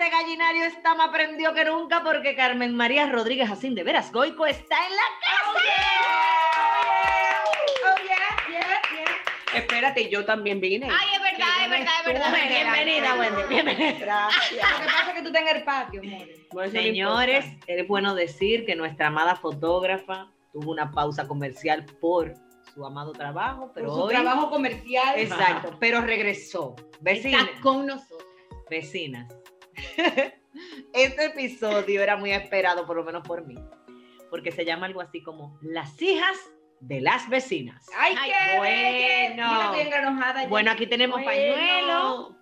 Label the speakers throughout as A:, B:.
A: Este gallinario está más prendido que nunca porque Carmen María Rodríguez Jacín de Veras Goico está en la casa.
B: Oh, yeah, yeah, yeah.
C: Espérate, yo también vine.
B: Ay, es verdad, es verdad, es verdad.
A: Bienvenida, Wendy. Bienvenida.
C: Gracias.
B: Lo que pasa es que tú estás en el patio, amor.
A: Señores, es bueno decir que nuestra amada fotógrafa tuvo una pausa comercial por su amado trabajo, pero
B: Por su
A: hoy
B: trabajo comercial.
A: Exacto, pero regresó. Vecinas,
B: Está con nosotros.
A: vecinas. Este episodio era muy esperado, por lo menos por mí, porque se llama algo así como Las hijas de las vecinas.
B: Ay, qué
A: bueno.
B: bueno. Yo estoy enganojada ya.
A: Bueno, aquí tenemos
B: Bueno.
A: pañuelo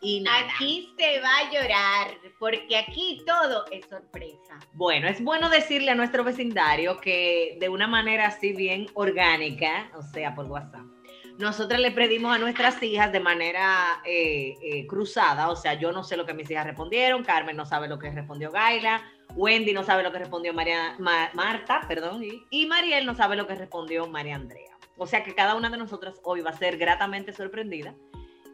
A: y nada.
B: Aquí se va a llorar, porque aquí todo es sorpresa.
A: Bueno, es bueno decirle a nuestro vecindario que de una manera así bien orgánica, o sea, por WhatsApp, nosotras le pedimos a nuestras hijas de manera eh, eh, cruzada, o sea, yo no sé lo que mis hijas respondieron, Carmen no sabe lo que respondió Gaila, Wendy no sabe lo que respondió María, Ma- Marta, perdón, y, y Mariel no sabe lo que respondió María Andrea. O sea que cada una de nosotras hoy va a ser gratamente sorprendida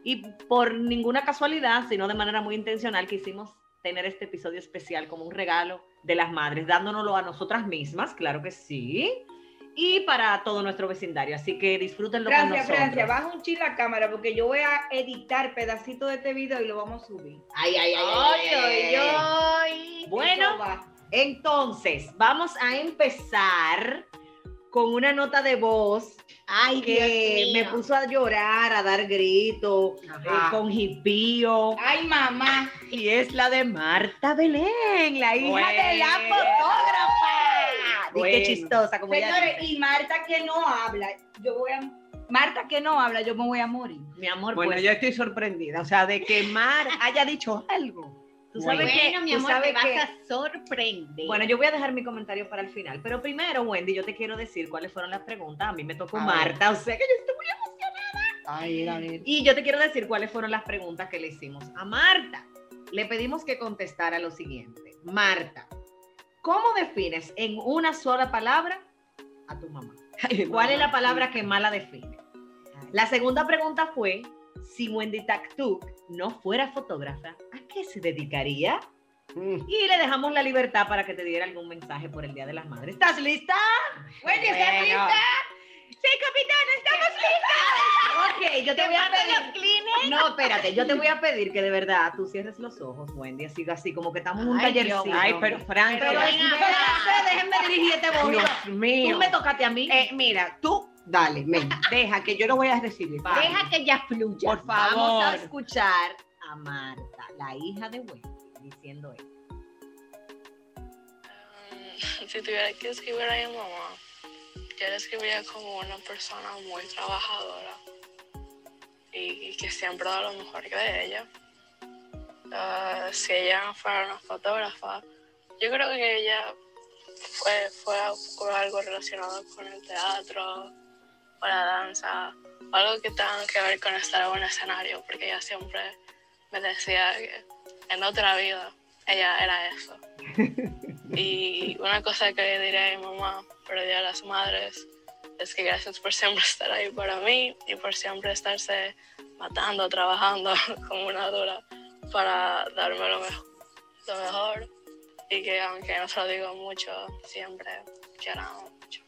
A: y por ninguna casualidad, sino de manera muy intencional, quisimos tener este episodio especial como un regalo de las madres, dándonoslo a nosotras mismas, claro que sí, y para todo nuestro vecindario. Así que disfrútenlo con
B: Francia,
A: nosotros.
B: Francia, baja un chile la cámara porque yo voy a editar pedacitos de este video y lo vamos a subir.
A: Ay, ay, ay. Bueno. Entonces, vamos a empezar con una nota de voz
B: Ay,
A: que
B: Dios
A: me puso a llorar, a dar gritos, eh, con hipío.
B: Ay, mamá.
A: Y es la de Marta Belén, la hija de la
C: Bueno.
A: fotógrafa. Qué chistosa, como
B: Señores, y Marta que no habla, yo voy a... Marta que no habla, yo me voy a morir.
A: Mi amor,
C: Bueno,
A: pues,
C: yo estoy sorprendida. O sea, de que Mar haya dicho algo.
A: tú sabes
C: Bueno.
A: que... tú sabes que-
B: sorprender.
A: Bueno, yo voy a dejar mi comentario para el final, pero primero, Wendy, yo te quiero decir cuáles fueron las preguntas. A mí me tocó
C: A ver.
A: Marta, o sea que yo estoy muy
C: Ay, a ver.
A: Y yo te quiero decir cuáles fueron las preguntas que le hicimos a Marta. Le pedimos que contestara lo siguiente. Marta, ¿cómo defines en una sola palabra a tu mamá? ¿Cuál es la palabra que más la define? La segunda pregunta fue, si Wendy Taktuk no fuera fotógrafa, ¿a qué se dedicaría?
C: Mm.
A: Y le dejamos la libertad para que te diera algún mensaje por el Día de las Madres. ¿Estás lista?
B: Wendy, ¿estás
C: Bueno.
B: lista? Sí, capitán, estamos listos.
A: Ok, yo te voy a pedir. No, espérate, yo te voy a pedir que de verdad tú cierres los ojos, Wendy, así, así como que estamos en un tallercito.
C: Ay, pero Francia.
A: Pero déjenme dirigir este bonito.
C: Dios mío.
A: Tú me tocaste a mí.
C: Eh, mira, tú, dale, ven, deja que yo lo voy a recibir.
B: Deja que ella fluya.
C: Por favor.
A: Vamos a escuchar a Marta, la hija de Wendy, diciendo esto.
D: Si tuviera que escribir a mi mamá, yo la escribiría como una persona muy trabajadora y, y que siempre da lo mejor de ella. Ah, si ella fuera una fotógrafa, yo creo que ella fue, por algo relacionado con el teatro o la danza, algo que tenga que ver con estar en un escenario, porque ella siempre me decía que en otra vida ella era eso. Y una cosa que le diré a mi mamá Día de las Madres es que gracias por siempre estar ahí para mí y por siempre estarse matando, trabajando como una dura para darme lo mejor,
E: lo mejor y que aunque no se lo digo mucho, siempre que mucho.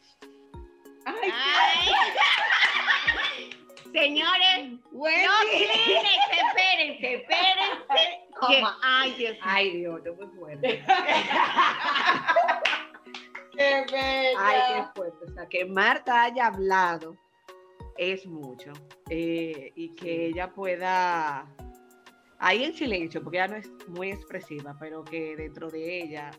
F: Ay,
A: Señores,
F: Wendy.
A: no espérense, espérense, espérense. que- ay, Dios mío.
F: Ay, Dios, no muy fuerte. Ay, qué fuerte. O sea, que Marta haya hablado es mucho. Eh, y que ella pueda, ahí en silencio, porque ella no es muy expresiva, pero que dentro de ella...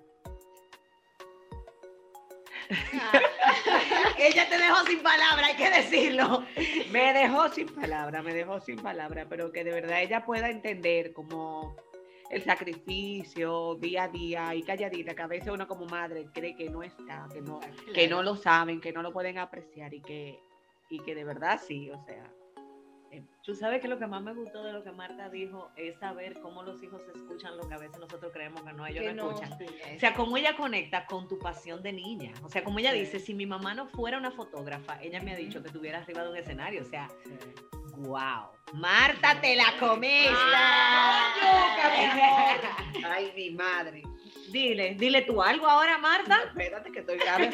F: ella te dejó sin palabra, hay que decirlo. Me dejó sin palabra, me dejó sin palabra, pero que de verdad ella pueda entender como el sacrificio día a día y calladita, que a veces uno como madre cree que no está, que no, que no lo saben, que no lo pueden apreciar y que, y que de verdad sí, o sea. eh, Tú sabes que lo que más me gustó de lo que Marta dijo es saber cómo los hijos escuchan lo que a veces nosotros creemos que no, ellos
C: Que
F: no,
C: no,
F: escuchan.
C: sí.
F: O sea, cómo ella conecta con tu pasión de niña. O sea, como ella dice, si mi mamá no fuera una fotógrafa, ella me ha dicho que estuviera arriba de un escenario. O sea, wow. Marta, te la comiste.
C: Ay, mi madre.
F: Dile, dile tú algo ahora, Marta.
C: Espérate que estoy grave.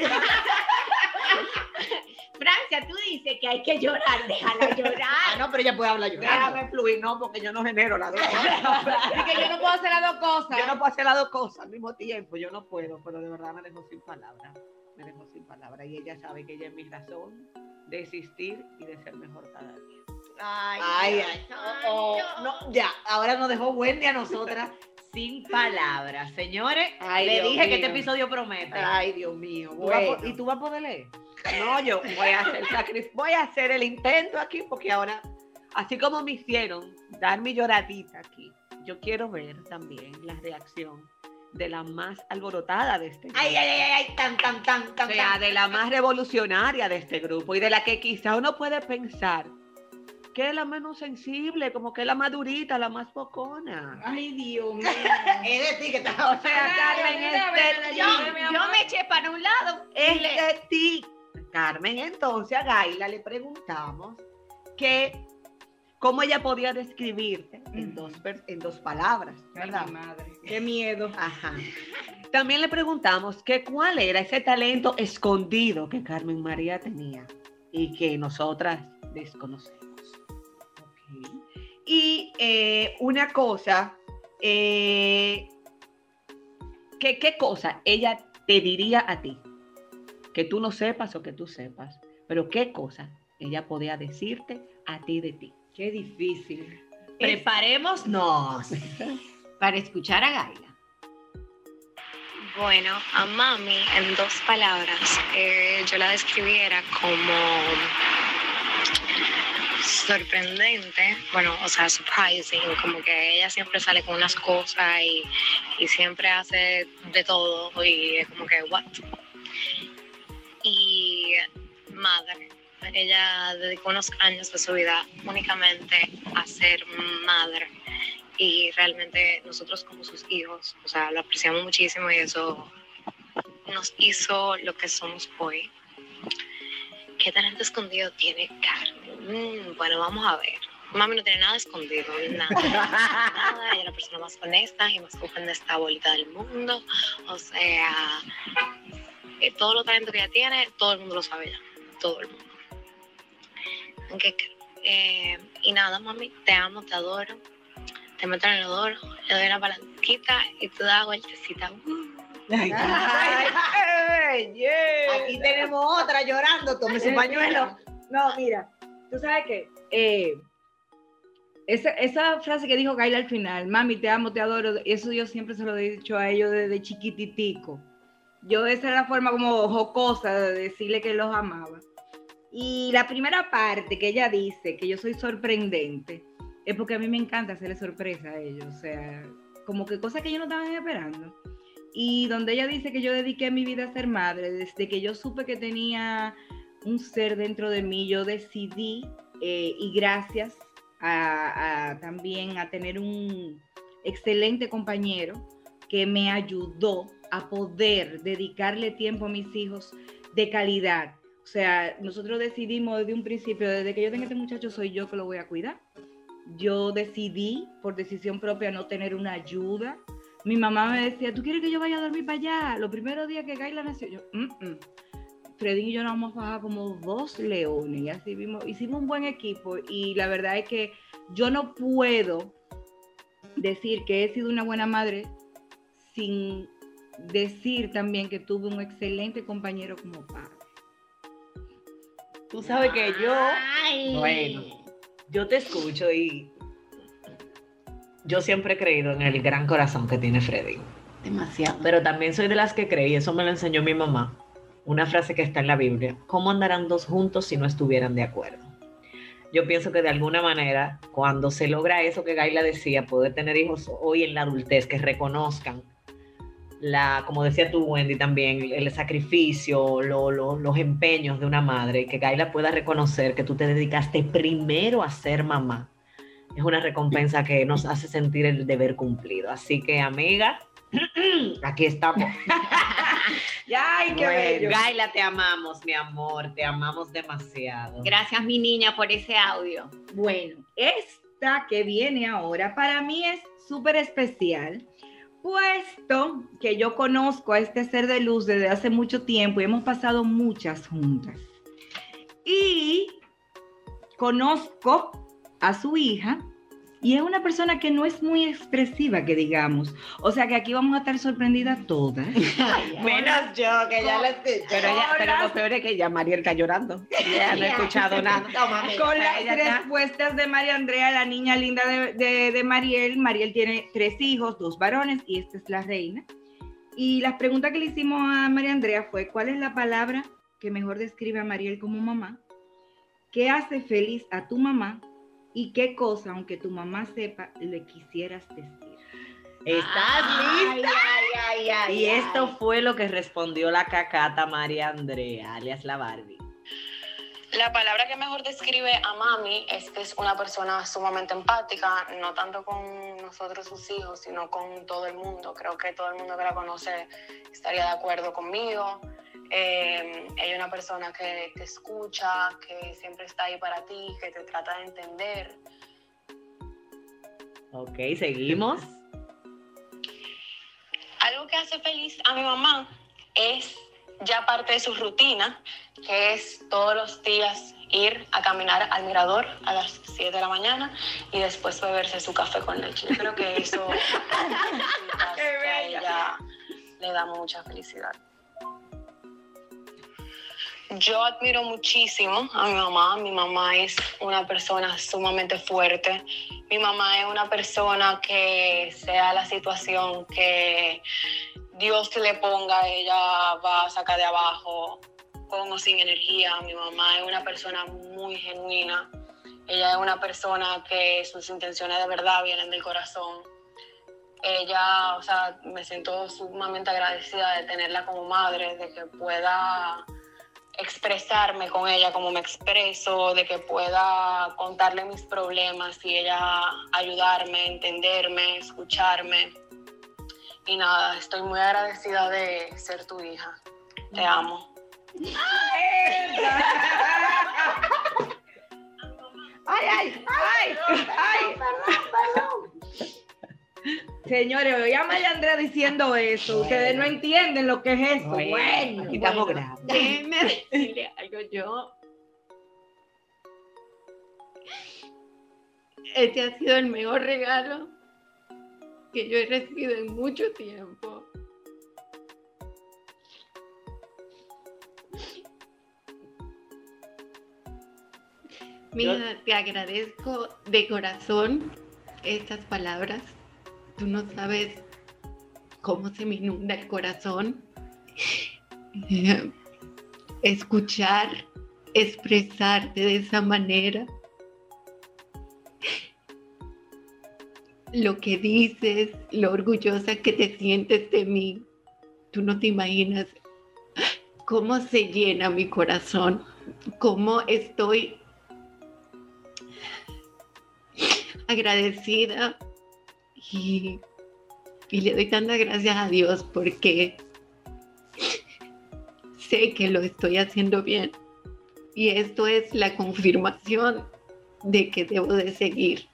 A: Francia, tú dices que hay que llorar, déjala
C: Ah,
A: llorar.
C: no, pero ella puede hablar yo. Déjame fluir, no, porque yo no genero las dos cosas.
F: Es que yo no puedo hacer las dos cosas.
C: Yo no puedo hacer las dos cosas al mismo tiempo, yo no puedo, pero de verdad me dejó sin palabras. Me dejó sin palabras. Y ella sabe que ella es mi razón de existir y de ser mejor cada día.
A: Ay,
C: Ay, ay, oh, oh, no, ya, ahora nos dejó Wendy a nosotras.
F: Sin palabras. Señores,
C: Ay,
F: le
C: Dios
F: dije que
C: mío.
F: este episodio promete.
C: Ay, Dios mío.
F: ¿Tú vas a po-
C: bueno.
F: ¿Y tú vas a poder leer?
C: No, yo voy a hacer sacrificio, voy a hacer el intento aquí porque ahora, así como me hicieron dar mi lloradita aquí, yo quiero ver también la reacción de la más alborotada de este grupo.
A: ay, ay, ay, ay, tan, tan, tan,
C: O
A: tan,
C: sea,
A: tan.
C: de la más revolucionaria de este grupo y de la que quizá uno puede pensar que es la menos sensible, como que es la más durita, la más pocona.
F: Ay, Dios mío.
C: Es de ti que está. O sea, Carmen, es de ti.
A: Yo, yo me eché para un lado.
C: Es de ti. Carmen, entonces a Gaila le preguntamos que cómo ella podía describirte en, dos, en dos palabras, ¿verdad?
F: madre. Qué miedo.
C: Ajá. También le preguntamos que cuál era ese talento escondido que Carmen María tenía y que nosotras desconocemos. Y eh, una cosa, eh, que, ¿qué cosa ella te diría a ti? Que tú no sepas o que tú sepas, pero qué cosa ella podía decirte a ti de ti.
F: Qué difícil.
A: Preparémonos para escuchar a Gaila.
E: Bueno, a mami, en dos palabras, eh, yo la describiera como sorprendente, bueno, o sea, surprising, como que ella siempre sale con unas cosas y, y siempre hace de todo y es como que, what? Y madre, ella dedicó unos años de su vida únicamente a ser madre y realmente nosotros como sus hijos, o sea, lo apreciamos muchísimo y eso nos hizo lo que somos hoy. ¿Qué talento escondido tiene Carmen? Mm, bueno, vamos a ver. Mami no tiene nada escondido, nada. nada. Ella es la persona más honesta y más de esta bolita del mundo. O sea, eh, todo lo talento que ella tiene, todo el mundo lo sabe ya. Todo el mundo. Aunque, eh, y nada, mami, te amo, te adoro. Te meto en el odor, le doy una palanquita y tú das vueltecita. Uh.
C: Ay, ay, yeah.
F: Aquí tenemos otra llorando, tome su pañuelo. No, mira, tú sabes que eh, esa, esa frase que dijo Gaila al final, mami, te amo, te adoro, eso yo siempre se lo he dicho a ellos desde chiquititico. Yo esa era la forma como jocosa de decirle que los amaba. Y la primera parte que ella dice, que yo soy sorprendente, es porque a mí me encanta hacerle sorpresa a ellos, o sea, como que cosas que ellos no estaban esperando y donde ella dice que yo dediqué mi vida a ser madre, desde que yo supe que tenía un ser dentro de mí, yo decidí, eh, y gracias a, también a tener un excelente compañero que me ayudó a poder dedicarle tiempo a mis hijos de calidad. O sea, nosotros decidimos desde un principio, desde que yo tenga este muchacho, soy yo que lo voy a cuidar. Yo decidí por decisión propia no tener una ayuda, mi mamá me decía, ¿tú quieres que yo vaya a dormir para allá? Los primeros días que Gaila nació, yo, mm, mm". Freddy y yo nos hemos bajado como dos leones y así vimos, hicimos un buen equipo y la verdad es que yo no puedo decir que he sido una buena madre sin decir también que tuve un excelente compañero como padre.
A: Tú sabes que yo, bueno, yo te escucho y yo siempre he creído en el gran corazón que tiene Freddy.
C: Demasiado.
A: Pero también soy de las que creí, eso me lo enseñó mi mamá, una frase que está en la Biblia, ¿cómo andarán dos juntos si no estuvieran de acuerdo? Yo pienso que de alguna manera, cuando se logra eso que Gaila decía, poder tener hijos hoy en la adultez, que reconozcan la, como decía tú, Wendy, también, el sacrificio, lo- lo- los empeños de una madre, que Gaila pueda reconocer que tú te dedicaste primero a ser mamá, es una recompensa que nos hace sentir el deber cumplido. Así que, amiga, aquí estamos.
F: Ya, ay, qué
A: Bueno,
F: bello.
A: Gaila, te amamos, mi amor, te amamos demasiado.
B: Gracias, mi niña, por ese audio.
F: Bueno, esta que viene ahora para mí es súper especial, puesto que yo conozco a este ser de luz desde hace mucho tiempo y hemos pasado muchas juntas. Y conozco a su hija y es una persona que no es muy expresiva, que digamos. O sea que aquí vamos a estar sorprendidas todas.
A: Menos yo, que ya la escuché.
C: Pero, ella, pero lo peor es que ya Mariel está llorando. Ella no ha escuchado nada.
F: Con las
C: está-
F: respuestas de María Andrea, la niña linda de, de- de Mariel. Mariel tiene tres hijos, dos varones, y esta es la reina. Y las preguntas que le hicimos a María Andrea fue, ¿cuál es la palabra que mejor describe a Mariel como mamá? ¿Qué hace feliz a tu mamá? ¿Y qué cosa, aunque tu mamá sepa, le quisieras decir?
A: ¿Estás lista? y esto fue lo que respondió la cacata María Andrea, alias la Barbie.
G: La palabra que mejor describe a mami es que es una persona sumamente empática, no tanto con nosotros sus hijos, sino con todo el mundo. Creo que todo el mundo que la conoce estaría de acuerdo conmigo. Eh, ella es una persona que te escucha, que siempre está ahí para ti, que te trata de entender.
A: Ok, seguimos.
G: Algo que hace feliz a mi mamá es ya parte de su rutina, que es todos los días ir a caminar al mirador a las 7 de la mañana y después beberse su café con leche. Yo creo que eso que a ella le da mucha felicidad. Yo admiro muchísimo a mi mamá. Mi mamá es una persona sumamente fuerte. Mi mamá es una persona que sea la situación que Dios le ponga, ella va a sacar de abajo con o sin energía. Mi mamá es una persona muy genuina. Ella es una persona que sus intenciones de verdad vienen del corazón. Ella, o sea, me siento sumamente agradecida de tenerla como madre, de que pueda expresarme con ella como me expreso, de que pueda contarle mis problemas y ella ayudarme, entenderme, escucharme. Y nada, estoy muy agradecida de ser tu hija. Te amo.
F: ¡Ay, ay, ay! ay. Señores, oí a María Andrea diciendo eso. Ustedes no entienden lo que es eso. Bueno,
C: Aquí estamos
B: Bueno. Déjenme decirle algo yo. Este ha sido el mejor regalo que yo he recibido en mucho tiempo. Mija, te agradezco de corazón estas palabras. Tú no sabes cómo se me inunda el corazón. Escuchar, expresarte de esa manera. Lo que dices, lo orgullosa que te sientes de mí. Tú no te imaginas cómo se llena mi corazón, cómo estoy agradecida y, y le doy tantas gracias a Dios porque sé que lo estoy haciendo bien y esto es la confirmación de que debo de seguir.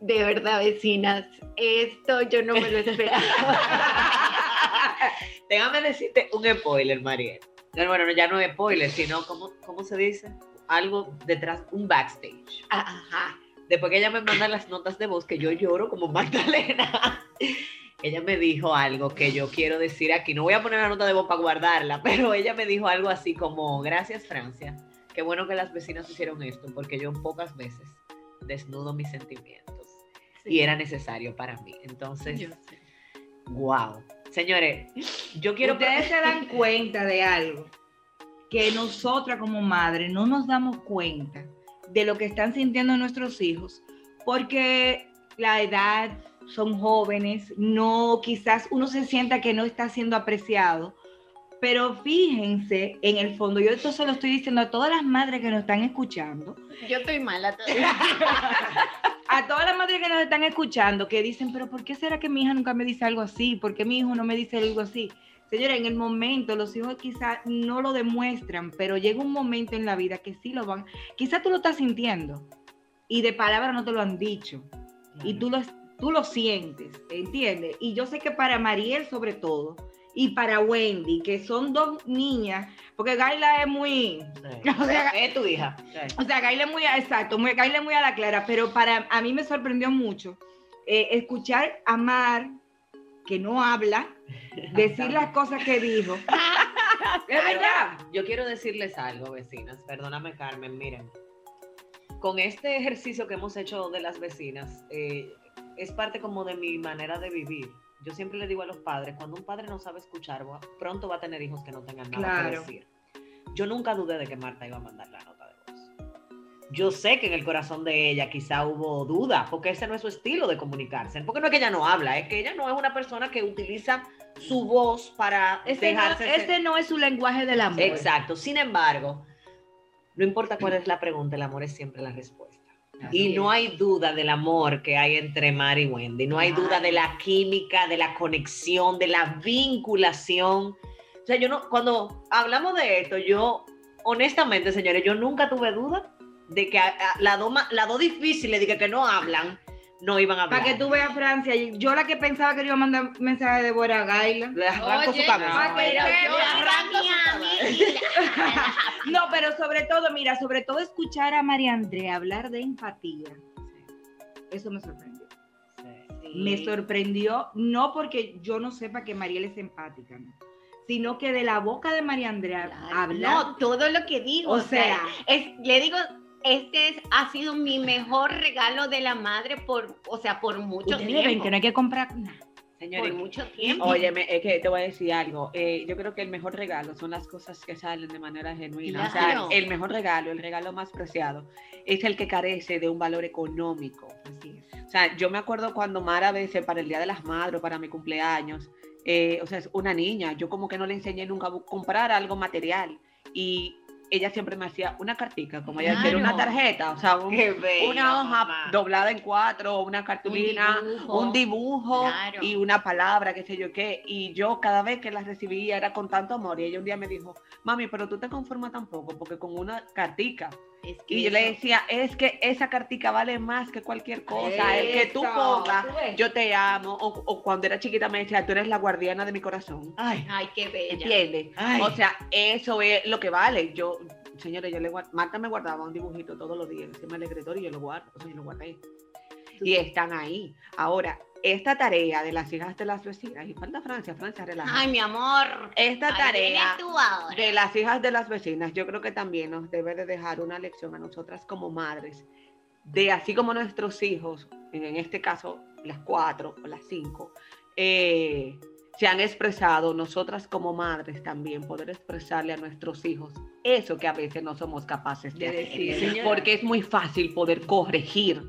B: De verdad, vecinas,
H: Esto yo no me lo esperaba.
A: Déjame decirte un spoiler, Mariel. No, Bueno, ya no es spoiler, sino, ¿cómo, ¿cómo se dice? Algo detrás, un backstage.
H: Ajá.
A: Después que ella me manda las notas de voz, que yo lloro como Magdalena, ella me dijo algo que yo quiero decir aquí. No voy a poner la nota de voz para guardarla, pero ella me dijo algo así como, gracias Francia, qué bueno que las vecinas hicieron esto, porque yo pocas veces desnudo mis sentimientos. Y era necesario para mí. Entonces,
H: Yo
A: wow. Señores, yo quiero...
F: Ustedes se dan cuenta de algo que nosotras como madres no nos damos cuenta de lo que están sintiendo nuestros hijos, porque la edad, son jóvenes, no, quizás uno se sienta que no está siendo apreciado, pero fíjense en el fondo, yo esto se lo estoy diciendo a todas las madres que nos están escuchando,
H: Yo estoy mala todavía.
F: a todas las madres que nos están escuchando, que dicen, pero ¿por qué será que mi hija nunca me dice algo así? ¿Por qué mi hijo no me dice algo así? Señora, en el momento los hijos quizás no lo demuestran, pero llega un momento en la vida que sí lo van. Quizás tú lo estás sintiendo y de palabra no te lo han dicho y tú lo, tú lo sientes, ¿entiendes? Y yo sé que para Mariel sobre todo y para Wendy, que son dos niñas, porque Gaila es muy... O sea,
A: es tu hija.
F: o sea, Gaila es muy, exacto, muy, Gaila es muy a la clara, pero para a mí me sorprendió mucho eh, escuchar a Mar, que no habla, decir las cosas que dijo. es verdad.
A: Yo quiero decirles algo, vecinas. Perdóname, Carmen. Miren, con este ejercicio que hemos hecho de las vecinas, eh, es parte como de mi manera de vivir. Yo siempre le digo a los padres, cuando un padre no sabe escuchar, pronto va a tener hijos que no tengan nada que decir. Yo nunca dudé de que Marta iba a mandar la nota. Yo sé que en el corazón de ella quizá hubo duda, porque ese no es su estilo de comunicarse. Porque no es que ella no habla, es que ella no es una persona que utiliza su voz para
F: no,
A: dejarse...
F: ese no es su lenguaje del amor.
A: Exacto. Sin embargo, no importa cuál es la pregunta, el amor es siempre la respuesta. Y no hay duda del amor que hay entre Mari y Wendy. No hay duda de la química, de la conexión, de la vinculación. O sea, yo no, cuando hablamos de esto, yo, honestamente, señores, yo nunca tuve duda de que a- a- las dos ma- las dos difíciles, de que, que no hablan, no iban a hablar.
F: Para que tú veas Francia, yo la que pensaba que le iba a mandar mensaje de Bora Gaila.
A: Le arranco
H: Oye,
A: su cabeza.
F: no, pero yo
A: le su.
F: No, sobre todo, mira, sobre todo escuchar a María Andrea hablar de empatía. Eso me sorprendió. Me sorprendió, no porque yo no sepa que Mariel es empática, ¿no? sino que de la boca de María Andrea hablar.
H: No, todo lo que digo.
F: O
H: O sea,
F: sea,
H: es, le digo, este es, ha sido mi mejor regalo de la madre por, o sea, por mucho
F: ustedes
H: tiempo.
F: ven que no hay que comprar nada.
H: por
A: Señores,
H: mucho tiempo.
C: Óyeme, es que te voy a decir algo. eh, yo creo que el mejor regalo son las cosas que salen de manera genuina. O sea,
H: Claro.
C: el mejor regalo, el regalo más preciado, es el que carece de un valor económico. O sea, yo me acuerdo cuando Mara a veces para el Día de las Madres o para mi cumpleaños, eh, o sea, es una niña, yo como que no le enseñé nunca a comprar algo material. Y ella siempre me hacía una cartica, como ella decía, una
H: Claro.
C: tarjeta, o sea, un- una hoja
A: mamá.
C: doblada en cuatro, una cartulina,
H: dibujo.
C: un dibujo
H: Claro.
C: y una palabra, qué sé yo qué. Y yo cada vez que la recibía era con tanto amor. Y ella un día me dijo, mami, pero tú te conformas tampoco, porque con una cartica.
H: Es que
C: Y yo le decía, es que esa cartica vale más que cualquier cosa. El que tú pongas, yo te amo. O, o cuando era chiquita me decía, tú eres la guardiana de mi corazón.
A: Ay,
H: Ay, qué bella.
C: ¿Entiendes?
A: Ay.
C: O sea, eso es lo que vale. Yo, señores, yo le guard- Marta me guardaba un dibujito todos los días encima del escritorio y yo lo guardo, o sea, yo lo guardé. Y están ahí. Ahora, esta tarea de las hijas de las vecinas, y falta Francia, Francia, relaja.
H: Ay, mi amor.
C: Esta
H: Ahí
C: tarea de las hijas de las vecinas, yo creo que también nos debe de dejar una lección a nosotras como madres, de así como nuestros hijos, en este caso las cuatro o las cinco, eh, se han expresado, nosotras como madres también poder expresarle a nuestros hijos eso que a veces no somos capaces de,
F: decir.
C: Porque es muy fácil poder corregir.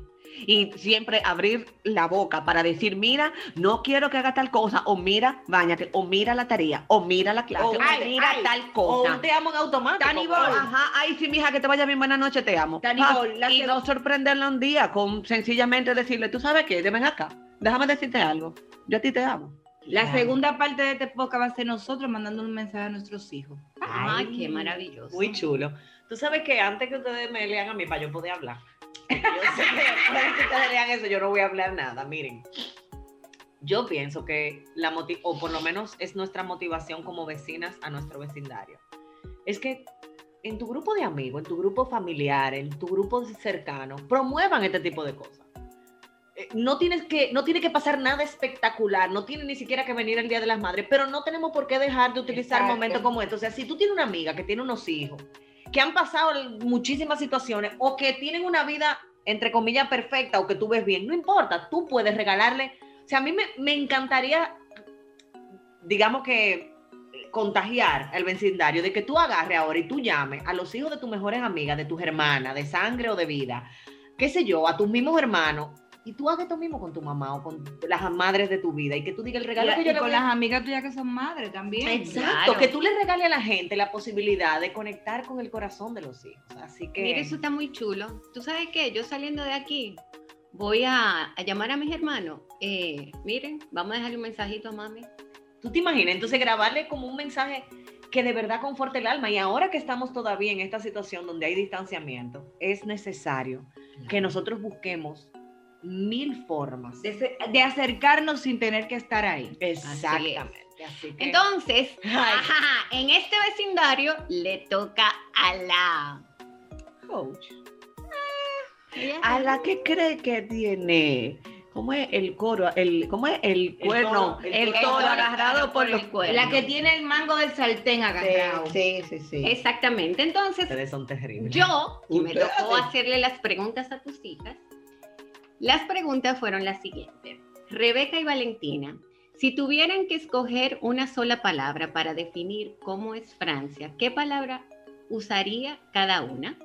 C: Y siempre abrir la boca para decir, mira, no quiero que haga tal cosa, o mira, bañate, o mira la tarea, o mira la clase,
A: O
C: o,
A: ay,
C: mira
A: ay,
C: tal
A: O
C: cosa.
A: un te amo en automático.
F: Tani
A: pero-
F: Bol.
C: Ajá, ay, sí, mija, que te vaya bien, buenas noches, te amo.
F: Tani
C: Ah,
F: la
C: y no sorprenderla un día con sencillamente decirle, tú sabes qué, ven acá, déjame decirte algo, yo a ti te amo.
F: La
A: Claro.
F: segunda parte de este podcast va a ser nosotros mandando un mensaje a nuestros hijos.
H: Ay, qué maravilloso.
A: Muy chulo. Tú sabes que antes que ustedes me lean a mí para yo poder hablar, yo sé que ustedes lean eso yo no voy a hablar nada. Miren, yo pienso que la o por lo menos es nuestra motivación como vecinas a nuestro vecindario, es que en tu grupo de amigos, en tu grupo familiar, en tu grupo cercano, promuevan este tipo de cosas. Eh, No, tienes que, no tiene que pasar nada espectacular, no tiene ni siquiera que venir el Día de las Madres, pero no tenemos por qué dejar de utilizar
F: Exacto.
A: momentos como estos. O sea, si tú tienes una amiga que tiene unos hijos, que han pasado muchísimas situaciones o que tienen una vida, entre comillas, perfecta o que tú ves bien, no importa, tú puedes regalarle. O sea, a mí me, me encantaría, digamos que, contagiar el vecindario de que tú agarres ahora y tú llames a los hijos de tus mejores amigas, de tus hermanas, de sangre o de vida, qué sé yo, a tus mismos hermanos. Y tú hagas esto mismo con tu mamá o con las madres de tu vida y que tú digas el regalo que
F: Y,
A: yo
F: y
A: le
F: con
A: voy a
F: las amigas tuyas que son madres también.
A: Exacto,
B: Claro.
A: que tú le regales a la gente la posibilidad de conectar con el corazón de los hijos. Así que.
B: Mira, eso está muy chulo. ¿Tú sabes qué? Yo saliendo de aquí voy a, a llamar a mis hermanos. Eh, miren, vamos a dejarle un mensajito a mami.
A: ¿Tú te imaginas? Entonces grabarle como un mensaje que de verdad conforte el alma. Y ahora que estamos todavía en esta situación donde hay distanciamiento, es necesario que nosotros busquemos mil formas.
F: De, acercarnos sin tener que estar ahí.
A: Exactamente. Así que-
B: Entonces, ajá, en este vecindario le toca a la
A: Coach.
B: Ella-
C: A la que cree que tiene, ¿cómo es el coro? El, ¿Cómo es el cuerno?
A: toro, el
C: El
A: toro.
C: toro
B: El toro
C: agarrado por los
B: el
C: cuernos.
F: La que tiene el mango del sartén agarrado.
C: Sí, sí, sí.
B: Exactamente. Entonces,
A: Ustedes son terribles.
B: yo, que me tocó hacerle las preguntas a tus hijas, las preguntas fueron las siguientes. Rebeca y Valentina, si tuvieran que escoger una sola palabra para definir cómo es Francia, ¿qué palabra usaría cada una?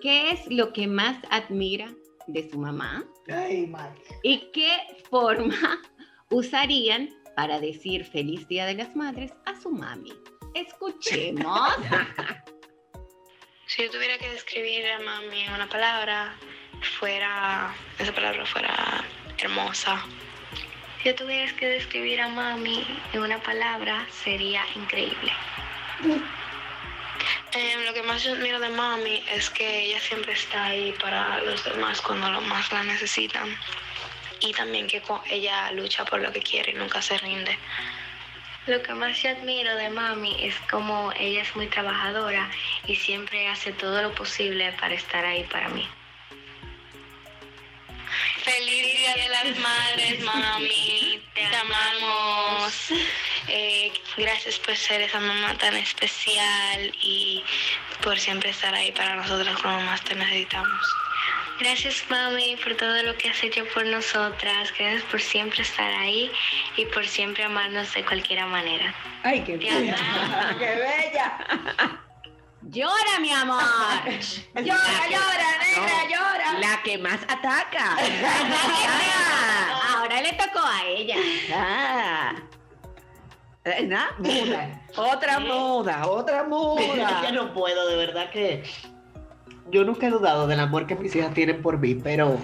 B: ¿Qué es lo que más admira de su mamá?
C: Ay, madre.
B: ¿Y qué forma usarían para decir feliz Día de las Madres a su mami? Escuchemos.
E: Si yo tuviera que describir a mami en una palabra, fuera, esa palabra fuera hermosa. Si yo tuviera que describir a mami en una palabra, sería increíble. Em, lo que más yo admiro de mami es que ella siempre está ahí para los demás cuando lo más la necesitan. Y también que ella lucha por lo que quiere y nunca se rinde. Lo que más yo admiro de mami es como ella es muy trabajadora y siempre hace todo lo posible para estar ahí para mí. Feliz Día de las Madres, mami. Te amamos. Eh, gracias por ser esa mamá tan especial y por siempre estar ahí para nosotras cuando más te necesitamos. Gracias, mami, por todo lo que has hecho por nosotras. Gracias por siempre estar ahí y por siempre amarnos de cualquier manera.
C: Ay, qué bella. qué bella.
B: Llora, mi amor.
F: Llora, llora, negra, llora.
C: La que más ataca.
B: Ahora le tocó a ella.
C: Ah. Eh, nada, muda. Otra muda, otra
A: Es que
C: muda.
A: no puedo, de verdad que yo nunca he dudado del amor que mis hijas tienen por mí, pero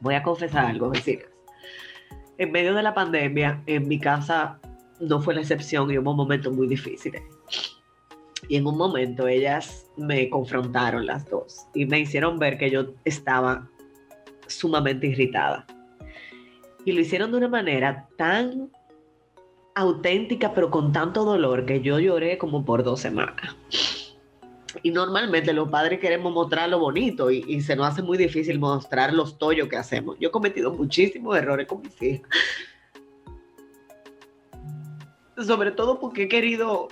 A: voy a confesar algo, vecinas. En medio de la pandemia, en mi casa no fue la excepción y hubo momentos muy difíciles. Y en un momento ellas me confrontaron las dos y me hicieron ver que yo estaba sumamente irritada. Y lo hicieron de una manera tan auténtica, pero con tanto dolor que yo lloré como por dos semanas. Y normalmente los padres queremos mostrar lo bonito y, se nos hace muy difícil mostrar los tollos que hacemos. Yo he cometido muchísimos errores con mis hijas. Sobre todo porque he querido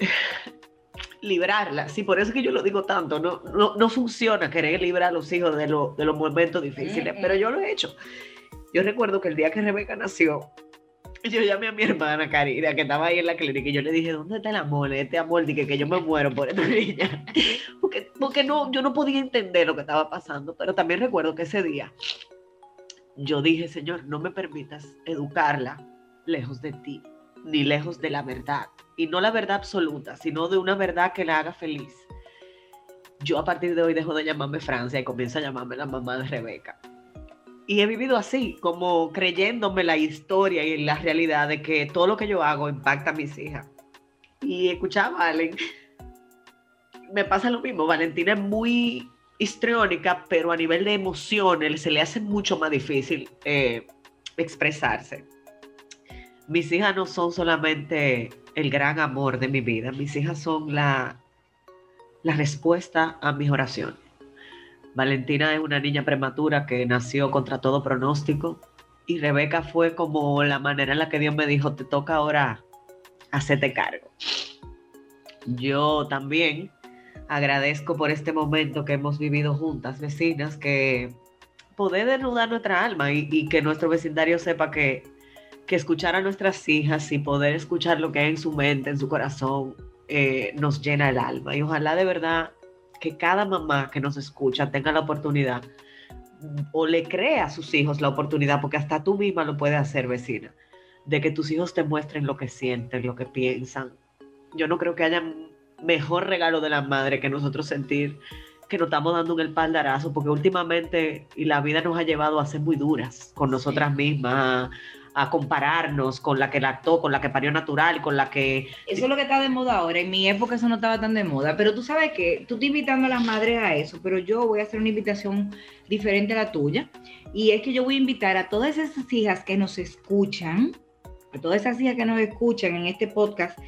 A: librarlas. Sí, por eso es que yo lo digo tanto. No, no, no funciona querer librar a los hijos de, lo- de los momentos difíciles, pero yo lo he hecho. Yo recuerdo que el día que Rebeca nació, yo llamé a mi hermana Karina, que estaba ahí en la clínica, y yo le dije, ¿dónde está el amor? Este amor, dije que yo me muero por esta niña. Porque, porque no, yo no podía entender lo que estaba pasando, pero también recuerdo que ese día yo dije, Señor, no me permitas educarla lejos de ti, ni lejos de la verdad. Y no la verdad absoluta, sino de una verdad que la haga feliz. Yo a partir de hoy dejo de llamarme Francia y comienzo a llamarme la mamá de Rebeca. Y he vivido así, como creyéndome la historia y la realidad de que todo lo que yo hago impacta a mis hijas. Y escuchaba a Valen, me pasa lo mismo, Valentina es muy histriónica, pero a nivel de emociones se le hace mucho más difícil eh, expresarse. Mis hijas no son solamente el gran amor de mi vida, mis hijas son la, la respuesta a mis oraciones. Valentina es una niña prematura que nació contra todo pronóstico y Rebeca fue como la manera en la que Dios me dijo, te toca ahora hacerte cargo. Yo también agradezco por este momento que hemos vivido juntas, vecinas, que poder desnudar nuestra alma y, y que nuestro vecindario sepa que, que escuchar a nuestras hijas y poder escuchar lo que hay en su mente, en su corazón, eh, nos llena el alma. Y ojalá de verdad que cada mamá que nos escucha tenga la oportunidad o le crea a sus hijos la oportunidad, porque hasta tú misma lo puedes hacer, vecina, de que tus hijos te muestren lo que sienten, lo que piensan. Yo no creo que haya mejor regalo de la madre que nosotros sentir que nos estamos dando un espaldarazo, porque últimamente y la vida nos ha llevado a ser muy duras con nosotras mismas, a, compararnos con la que lactó, con la que parió natural, con la que...
F: Eso es lo que está de moda ahora. En mi época eso no estaba tan de moda. Pero tú sabes que tú estás invitando a las madres a eso, pero yo voy a hacer una invitación diferente a la tuya. Y es que yo voy a invitar a todas esas hijas que nos escuchan, a todas esas hijas que nos escuchan en este podcast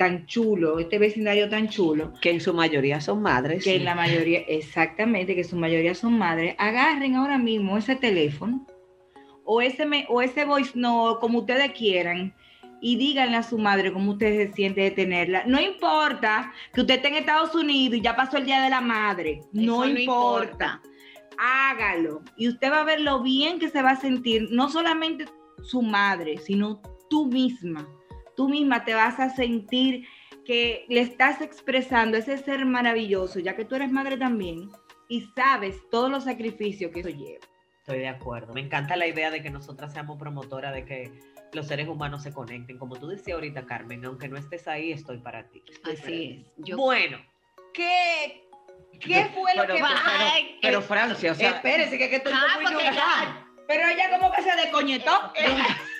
F: tan chulo, este vecindario tan chulo,
A: que en su mayoría son madres.
F: que en la mayoría, exactamente, que su mayoría son madres, agarren ahora mismo ese teléfono o ese, me- o ese voice no, como ustedes quieran, y díganle a su madre cómo usted se siente de tenerla. No importa que usted esté en Estados Unidos y ya pasó el Día de la Madre, no,
B: no
F: importa. Hágalo. Y usted va a ver lo bien que se va a sentir, no solamente su madre, sino tú misma. Tú misma te vas a sentir que le estás expresando ese ser maravilloso, ya que tú eres madre también, y sabes todos los sacrificios que eso lleva.
A: Estoy de acuerdo. Me encanta la idea de que nosotras seamos promotoras de que los seres humanos se conecten. Como tú decías ahorita, Carmen, aunque no estés ahí, estoy para ti. Estoy para ti.
B: Así es. Yo,
A: Bueno, ¿qué,
F: ¿Qué fue lo
A: pero,
F: que
A: pero-
B: Ay,
A: pero, Francia, o sea,
F: Espérese, que, que estoy
B: Ah,
F: muy
B: porque.
F: Pero ella como que se descoñetó.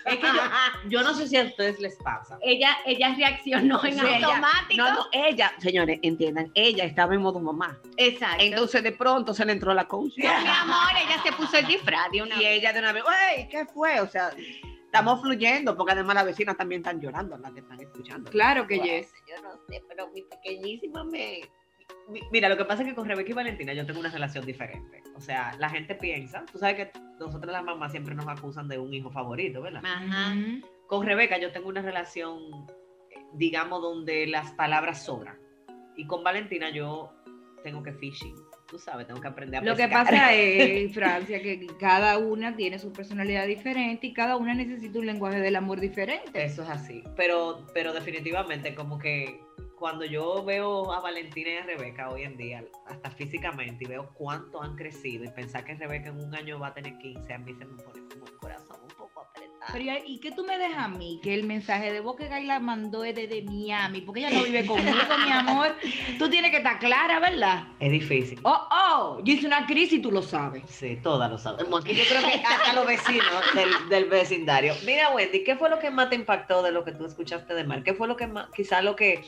A: Es que yo, yo no sé si a ustedes les pasa.
B: ella, ella reaccionó en
A: Sí, ella-
B: automático.
A: No, no, ella, señores, entiendan, ella estaba en modo mamá.
B: Exacto.
A: Entonces de pronto se le entró la
B: No,
A: conciencia.
B: mi amor, ella se puso el disfraz de una
A: Y
B: vez.
A: ella de una vez, ¡ay! ¿Qué fue? O sea, estamos fluyendo, porque además las vecinas también están llorando, las que están escuchando.
F: Claro que yes.
B: Yo no sé, pero mi pequeñísima me...
A: Mi- Mira, lo que pasa es que con Rebeca y Valentina yo tengo una relación diferente. O sea, la gente piensa, tú sabes que nosotras las mamás siempre nos acusan de un hijo favorito, ¿verdad?
B: Ajá.
A: Con Rebeca yo tengo una relación, digamos, donde las palabras sobran. Y con Valentina yo tengo que fishing. Tú sabes, tengo que aprender a
F: Lo que pasa es, Francia, que cada una tiene su personalidad diferente y cada una necesita un lenguaje del amor diferente.
A: Eso es así. Pero, pero definitivamente, como que cuando yo veo a Valentina y a Rebeca hoy en día, hasta físicamente, y veo cuánto han crecido, y pensar que Rebeca en un año va a tener 15, a mí se me pone como el corazón un poco apretado.
F: Pero, ¿y- ¿y qué tú me dejas a mí? Que el mensaje de voz que Gaila mandó es desde Miami, porque ella no vive conmigo, mi amor. Tú tienes que estar clara, ¿verdad?
A: Es difícil.
F: Oh, oh, yo hice una crisis y tú lo sabes.
A: Sí, todas lo sabemos. Aquí yo creo que hasta los vecinos del, del vecindario. Mira, Wendy, ¿qué fue lo que más te impactó de lo que tú escuchaste de Mar? ¿Qué fue lo que más, quizá lo que,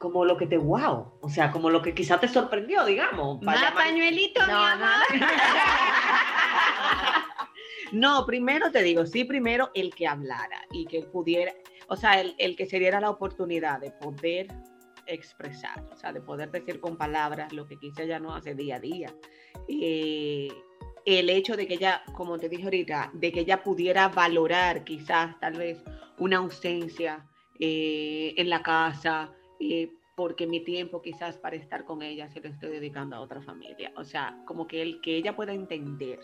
A: como lo que te wow? O sea, como lo que quizá te sorprendió, digamos. para
B: Más
A: llamar-
B: pañuelito, mi
A: No,
B: amor.
A: No, primero te digo, sí, primero el que hablara y que pudiera, o sea, el, el que se diera la oportunidad de poder expresar, o sea, de poder decir con palabras lo que quizá ya no hace día a día. Eh, el hecho de que ella, como te dije ahorita, de que ella pudiera valorar quizás tal vez una ausencia eh, en la casa, eh, porque mi tiempo quizás para estar con ella se lo estoy dedicando a otra familia. O sea, como que el que ella pueda entender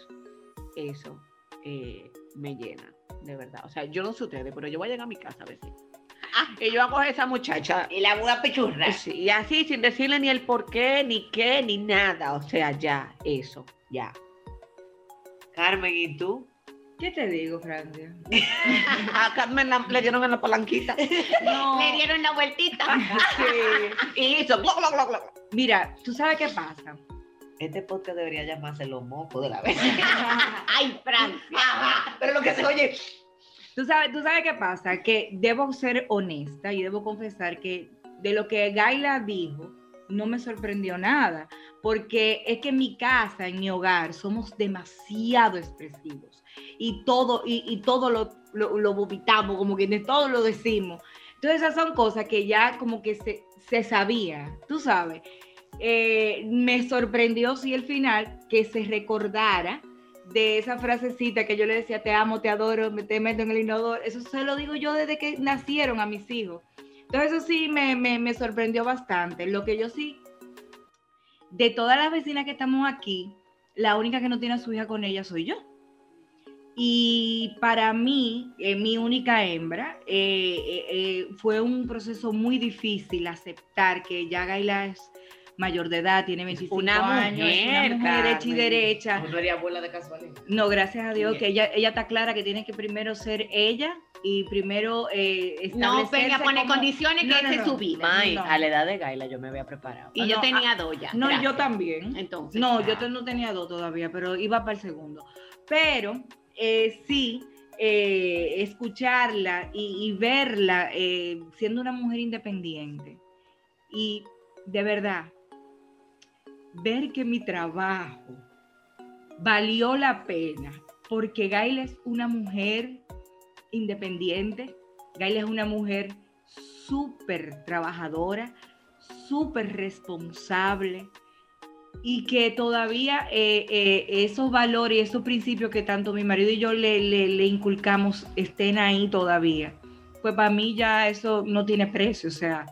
A: eso eh, me llena, de verdad. O sea, yo no sé ustedes, pero yo voy a llegar a mi casa a veces. Y yo hago a esa muchacha.
B: Y la buena pechurra.
A: Sí, y así, sin decirle ni el por qué, ni qué, ni nada. O sea, ya, eso, ya. Carmen, ¿y tú?
F: ¿Qué te digo, Francia?
A: A Carmen la- le dieron en la palanquita.
F: No.
B: Le dieron la vueltita.
A: Sí. Y hizo. glo, glo, glo.
F: Mira, ¿tú sabes qué pasa?
A: Este podcast debería llamarse Los Mocos de la vez.
B: Ay, Francia.
A: Pero lo que se oye.
F: ¿Tú sabes, ¿Tú sabes qué pasa? Que debo ser honesta y debo confesar que de lo que Gaila dijo, no me sorprendió nada, porque es que en mi casa, en mi hogar, somos demasiado expresivos y todo, y, y todo lo, lo, lo vomitamos, como que de todo lo decimos. Entonces esas son cosas que ya como que se, se sabía, tú sabes. Eh, me sorprendió sí el final que se recordara de esa frasecita que yo le decía, te amo, te adoro, te meto en el inodoro. Eso se lo digo yo desde que nacieron a mis hijos. Entonces eso sí me, me, sorprendió bastante. Lo que yo sí, de todas las vecinas que estamos aquí, la única que no tiene a su hija con ella soy yo. Y para mí, eh, mi única hembra, eh, eh, fue un proceso muy difícil aceptar que ya Gaila mayor de edad, tiene 25
C: Una
F: años, es
C: mujer,
F: una mujer hecha y derecha.
C: No sería abuela de casualidad.
F: No, gracias a Dios
C: Bien.
F: que ella, ella está clara que tiene que primero ser ella y primero eh,
B: No
F: establecerse
B: venga a poner
F: como-
B: condiciones que
F: No, no,
B: es
F: no.
B: su vida.
C: May,
F: No.
C: a la edad de Gaila yo me había preparado.
B: Y yo
F: No,
B: tenía dos ya.
F: No, y yo
B: gracias.
F: también.
B: Entonces.
F: No, yo
B: ah,
F: te- no tenía dos todavía, pero iba para el segundo. Pero eh, sí, eh, escucharla y, y verla eh, siendo una mujer independiente. Y de verdad, ver que mi trabajo valió la pena, porque Gaila es una mujer independiente, Gaila es una mujer súper trabajadora, súper responsable y que todavía eh, eh, esos valores y esos principios que tanto mi marido y yo le, le- le inculcamos estén ahí todavía. Pues para mí ya eso no tiene precio, o sea,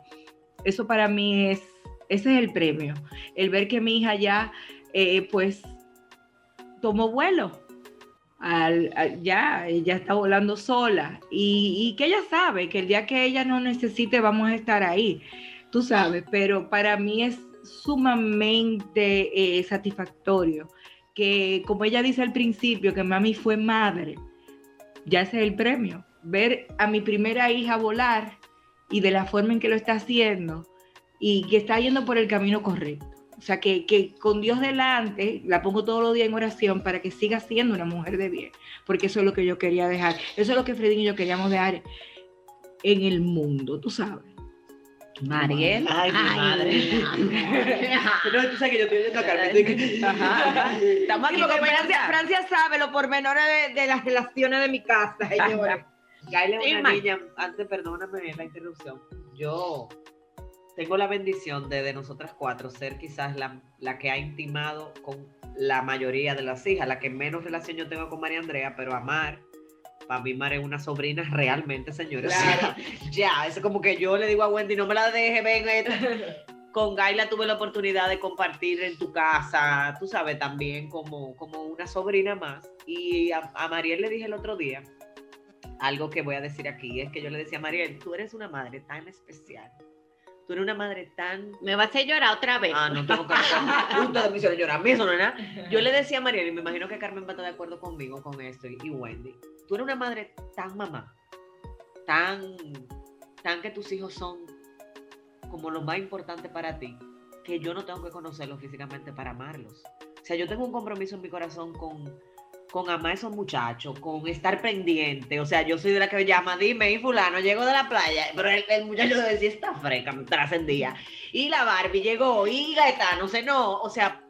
F: eso para mí es, ese es el premio, el ver que mi hija ya eh, pues tomó vuelo. Al- ya, ella está volando sola. Y, y que ella sabe que el día que ella no necesite vamos a estar ahí, tú sabes, pero para mí es sumamente eh, satisfactorio que como ella dice al principio que mami fue madre, ya ese es el premio, ver a mi primera hija volar y de la forma en que lo está haciendo y que está yendo por el camino correcto. O sea, que, que con Dios delante la pongo todos los días en oración para que siga siendo una mujer de bien, porque eso es lo que yo quería dejar. Eso es lo que Fredín y yo queríamos dejar en el mundo, tú sabes.
C: Mariel.
A: Ay, mi
B: Ay,
A: madre. No, tú sabes que yo estoy oyendo a Carmen.
F: Ajá.
C: Estamos aquí
F: Sí, porque Francia, sabe los pormenores de, de las relaciones de mi casa, señora.
A: Gaila es una niña, antes perdóname la interrupción, yo tengo la bendición de, de nosotras cuatro ser quizás la, la que ha intimado con la mayoría de las hijas, la que menos relación yo tengo con María Andrea, pero Amar, para mí Mar es una sobrina realmente, señores. O sea, ya, es como que yo le digo a Wendy, no me la deje, ven. esto. Con Gaila tuve la oportunidad de compartir en tu casa, tú sabes, también como, como una sobrina más. Y a, a Mariel le dije el otro día, algo que voy a decir aquí, es que yo le decía a Mariel, tú eres una madre tan especial, tú eres una madre tan...
B: Me vas a hacer llorar otra vez.
A: Ah, no tengo que Ustedes me hicieron llorar, a mí eso no es nada. Yo le decía a Mariel, y me imagino que Carmen va a estar de acuerdo conmigo con esto, y, y Wendy, tú eres una madre tan mamá, tan, tan que tus hijos son como lo más importante para ti, que yo no tengo que conocerlos físicamente para amarlos. O sea, yo tengo un compromiso en mi corazón con, con amar a esos muchachos, con estar pendiente. O sea, yo soy de la que llama, dime, y fulano, llego de la playa, pero el, el muchacho debe decir, está fresca, me trascendía. Y la Barbie llegó, y Gaetano, sé no, o sea,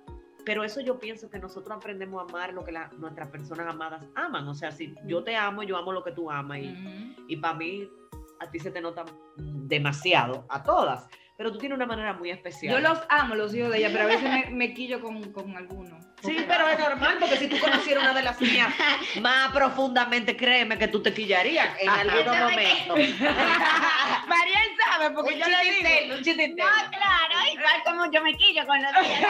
A: pero eso yo pienso que nosotros aprendemos a amar lo que la- nuestras personas amadas aman. O sea, si yo te amo, yo amo lo que tú amas. Y, y para mí, a ti se te nota demasiado, a todas. Pero tú tienes una manera muy especial.
F: Yo los amo, los hijos de ella, pero a veces me, me quillo con, con algunos.
A: Sí, pero es normal, porque si tú conocieras una de las mías más profundamente, créeme que tú te quillarías en algunos momentos.
F: Mariel sabe, porque
A: un
F: yo le digo.
A: un chiste
B: No, claro, igual como yo me quillo con los días.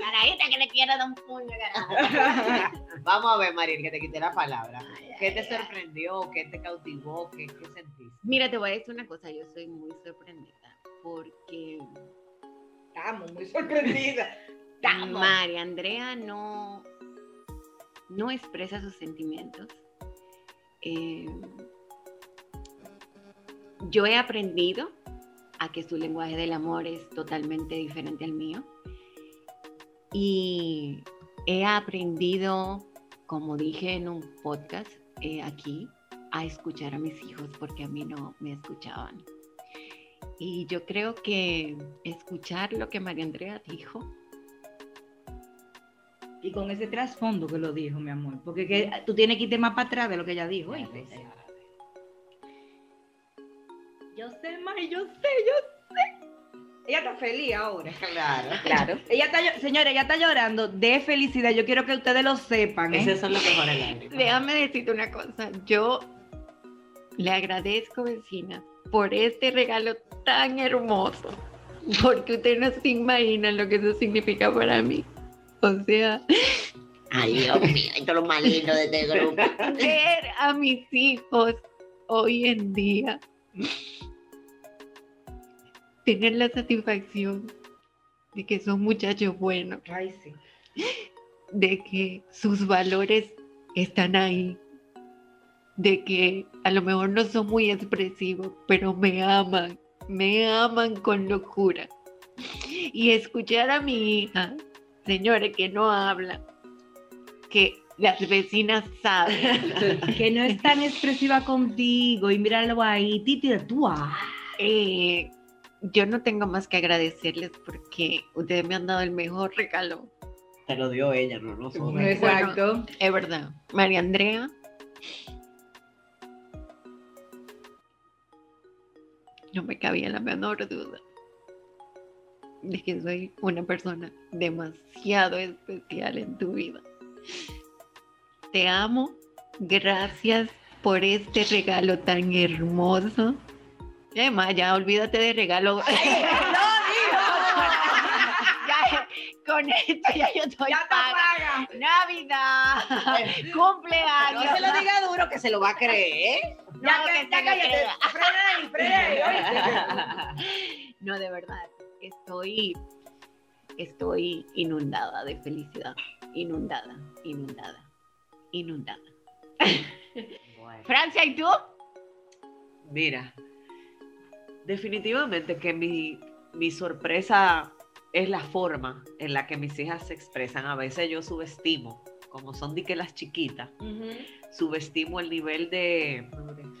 B: Carajita que le quiero dar un puño, carajo.
A: Vamos a ver, Mariel, que te quité la palabra. ¿Qué te sorprendió? ¿Qué te cautivó? ¿Qué, qué sentiste?
B: Mira, te voy a decir una cosa, yo soy muy sorprendida porque
F: Estamos muy sorprendidas.
B: María Andrea no, no expresa sus sentimientos. Eh, yo he aprendido a que su lenguaje del amor es totalmente diferente al mío. Y he aprendido, como dije en un podcast eh, aquí, a escuchar a mis hijos porque a mí no me escuchaban. Y yo creo que escuchar lo que María Andrea dijo,
F: Y con ese trasfondo que lo dijo, mi amor. Porque que tú tienes que irte más para atrás de lo que ella dijo. Yo sé, más, yo sé, yo sé. Ella está feliz ahora.
C: Claro, claro.
F: Ella está, señora, ella está llorando de felicidad. Yo quiero que ustedes lo sepan. ¿eh?
C: Esos son los mejores lágrimas.
B: déjame decirte una cosa. Yo le agradezco, vecina, por este regalo tan hermoso. Porque ustedes no se imaginan lo que eso significa para mí. O sea,
C: Ay, Dios mío, esto es lo más lindo de este grupo.
B: ver a mis hijos hoy en día tener la satisfacción de que son muchachos buenos,
F: Ay, sí.
B: de que sus valores están ahí, de que a lo mejor no son muy expresivos, pero me aman, me aman con locura. Y escuchar a mi hija, señores, que no habla, que las vecinas saben.
F: Que no es tan expresiva contigo. Y míralo ahí, Titi, tú. ah.
B: Eh, yo no tengo más que agradecerles porque ustedes me han dado el mejor regalo.
C: Te lo dio ella, no nosotros.
F: Exacto.
B: Es verdad. María Andrea. No me cabía la menor duda de que soy una persona demasiado especial en tu vida. Te amo. Gracias por este regalo tan hermoso. Además, ya olvídate de regalo. Ya, con esto ya yo estoy
F: Ya
B: paga.
F: paga.
B: Navidad, cumpleaños.
C: No se lo diga duro que se lo va a creer.
F: Ya,
B: No,
F: que-
B: que
F: ya cállate. Frena ahí, frena ahí.
B: No, de verdad, estoy, estoy inundada de felicidad. Inundada, inundada, inundada. Francia, ¿y tú?
A: Mira, definitivamente que mi, mi sorpresa es la forma en la que mis hijas se expresan. A veces yo subestimo, como son de que las chiquitas, subestimo el nivel de,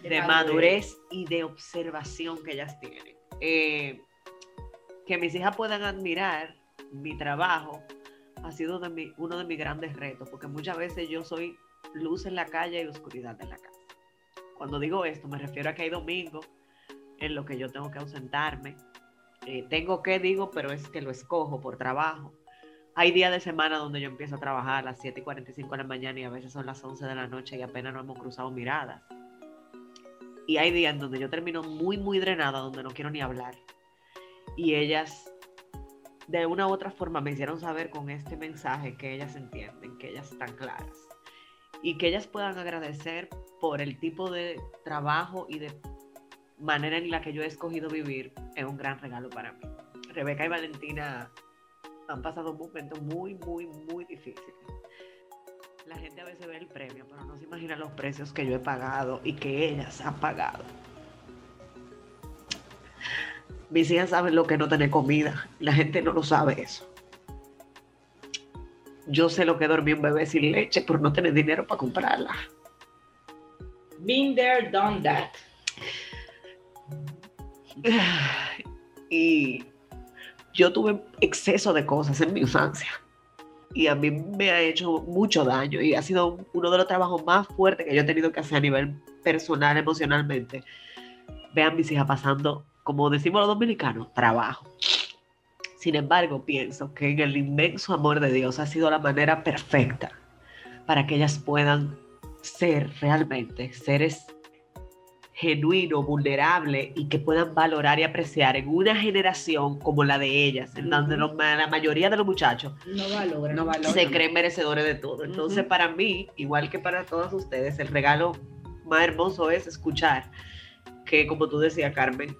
F: De
A: de madurez y de observación que ellas tienen. Eh, que mis hijas puedan admirar mi trabajo ha sido uno de mis grandes retos, porque muchas veces yo soy luz en la calle y oscuridad en la casa. Cuando digo esto, me refiero a que hay domingos en los que yo tengo que ausentarme. Eh, tengo que, digo, pero es que lo escojo por trabajo. Hay días de semana donde yo empiezo a trabajar a las 7 y 45 de la mañana y a veces son las 11 de la noche y apenas no hemos cruzado miradas. Y hay días en donde yo termino muy, muy drenada, donde no quiero ni hablar. Y ellas, de una u otra forma, me hicieron saber con este mensaje que ellas entienden, que ellas están claras. Y que ellas puedan agradecer por el tipo de trabajo y de manera en la que yo he escogido vivir, es un gran regalo para mí. Rebeca y Valentina han pasado momentos muy, muy, muy difíciles. La gente a veces ve el premio, pero no se imagina los precios que yo he pagado y que ellas han pagado. Mis hijas saben lo que no tener comida. La gente no lo sabe eso. Yo sé lo que dormir un bebé sin leche por no tener dinero para comprarla.
F: Been there, done that.
A: Y yo tuve exceso de cosas en mi infancia. Y a mí me ha hecho mucho daño y ha sido uno de los trabajos más fuertes que yo he tenido que hacer a nivel personal, emocionalmente. Vean mis hijas pasando, como decimos los dominicanos, trabajo. Sin embargo, pienso que en el inmenso amor de Dios ha sido la manera perfecta para que ellas puedan ser realmente seres genuino, vulnerable y que puedan valorar y apreciar en una generación como la de ellas, en donde los- la mayoría de los muchachos
F: No valora. No valora.
A: se creen merecedores de todo. Entonces,
F: Ujú.
A: para mí, igual que para todos ustedes, el regalo más hermoso es escuchar que, como tú decías, Carmen,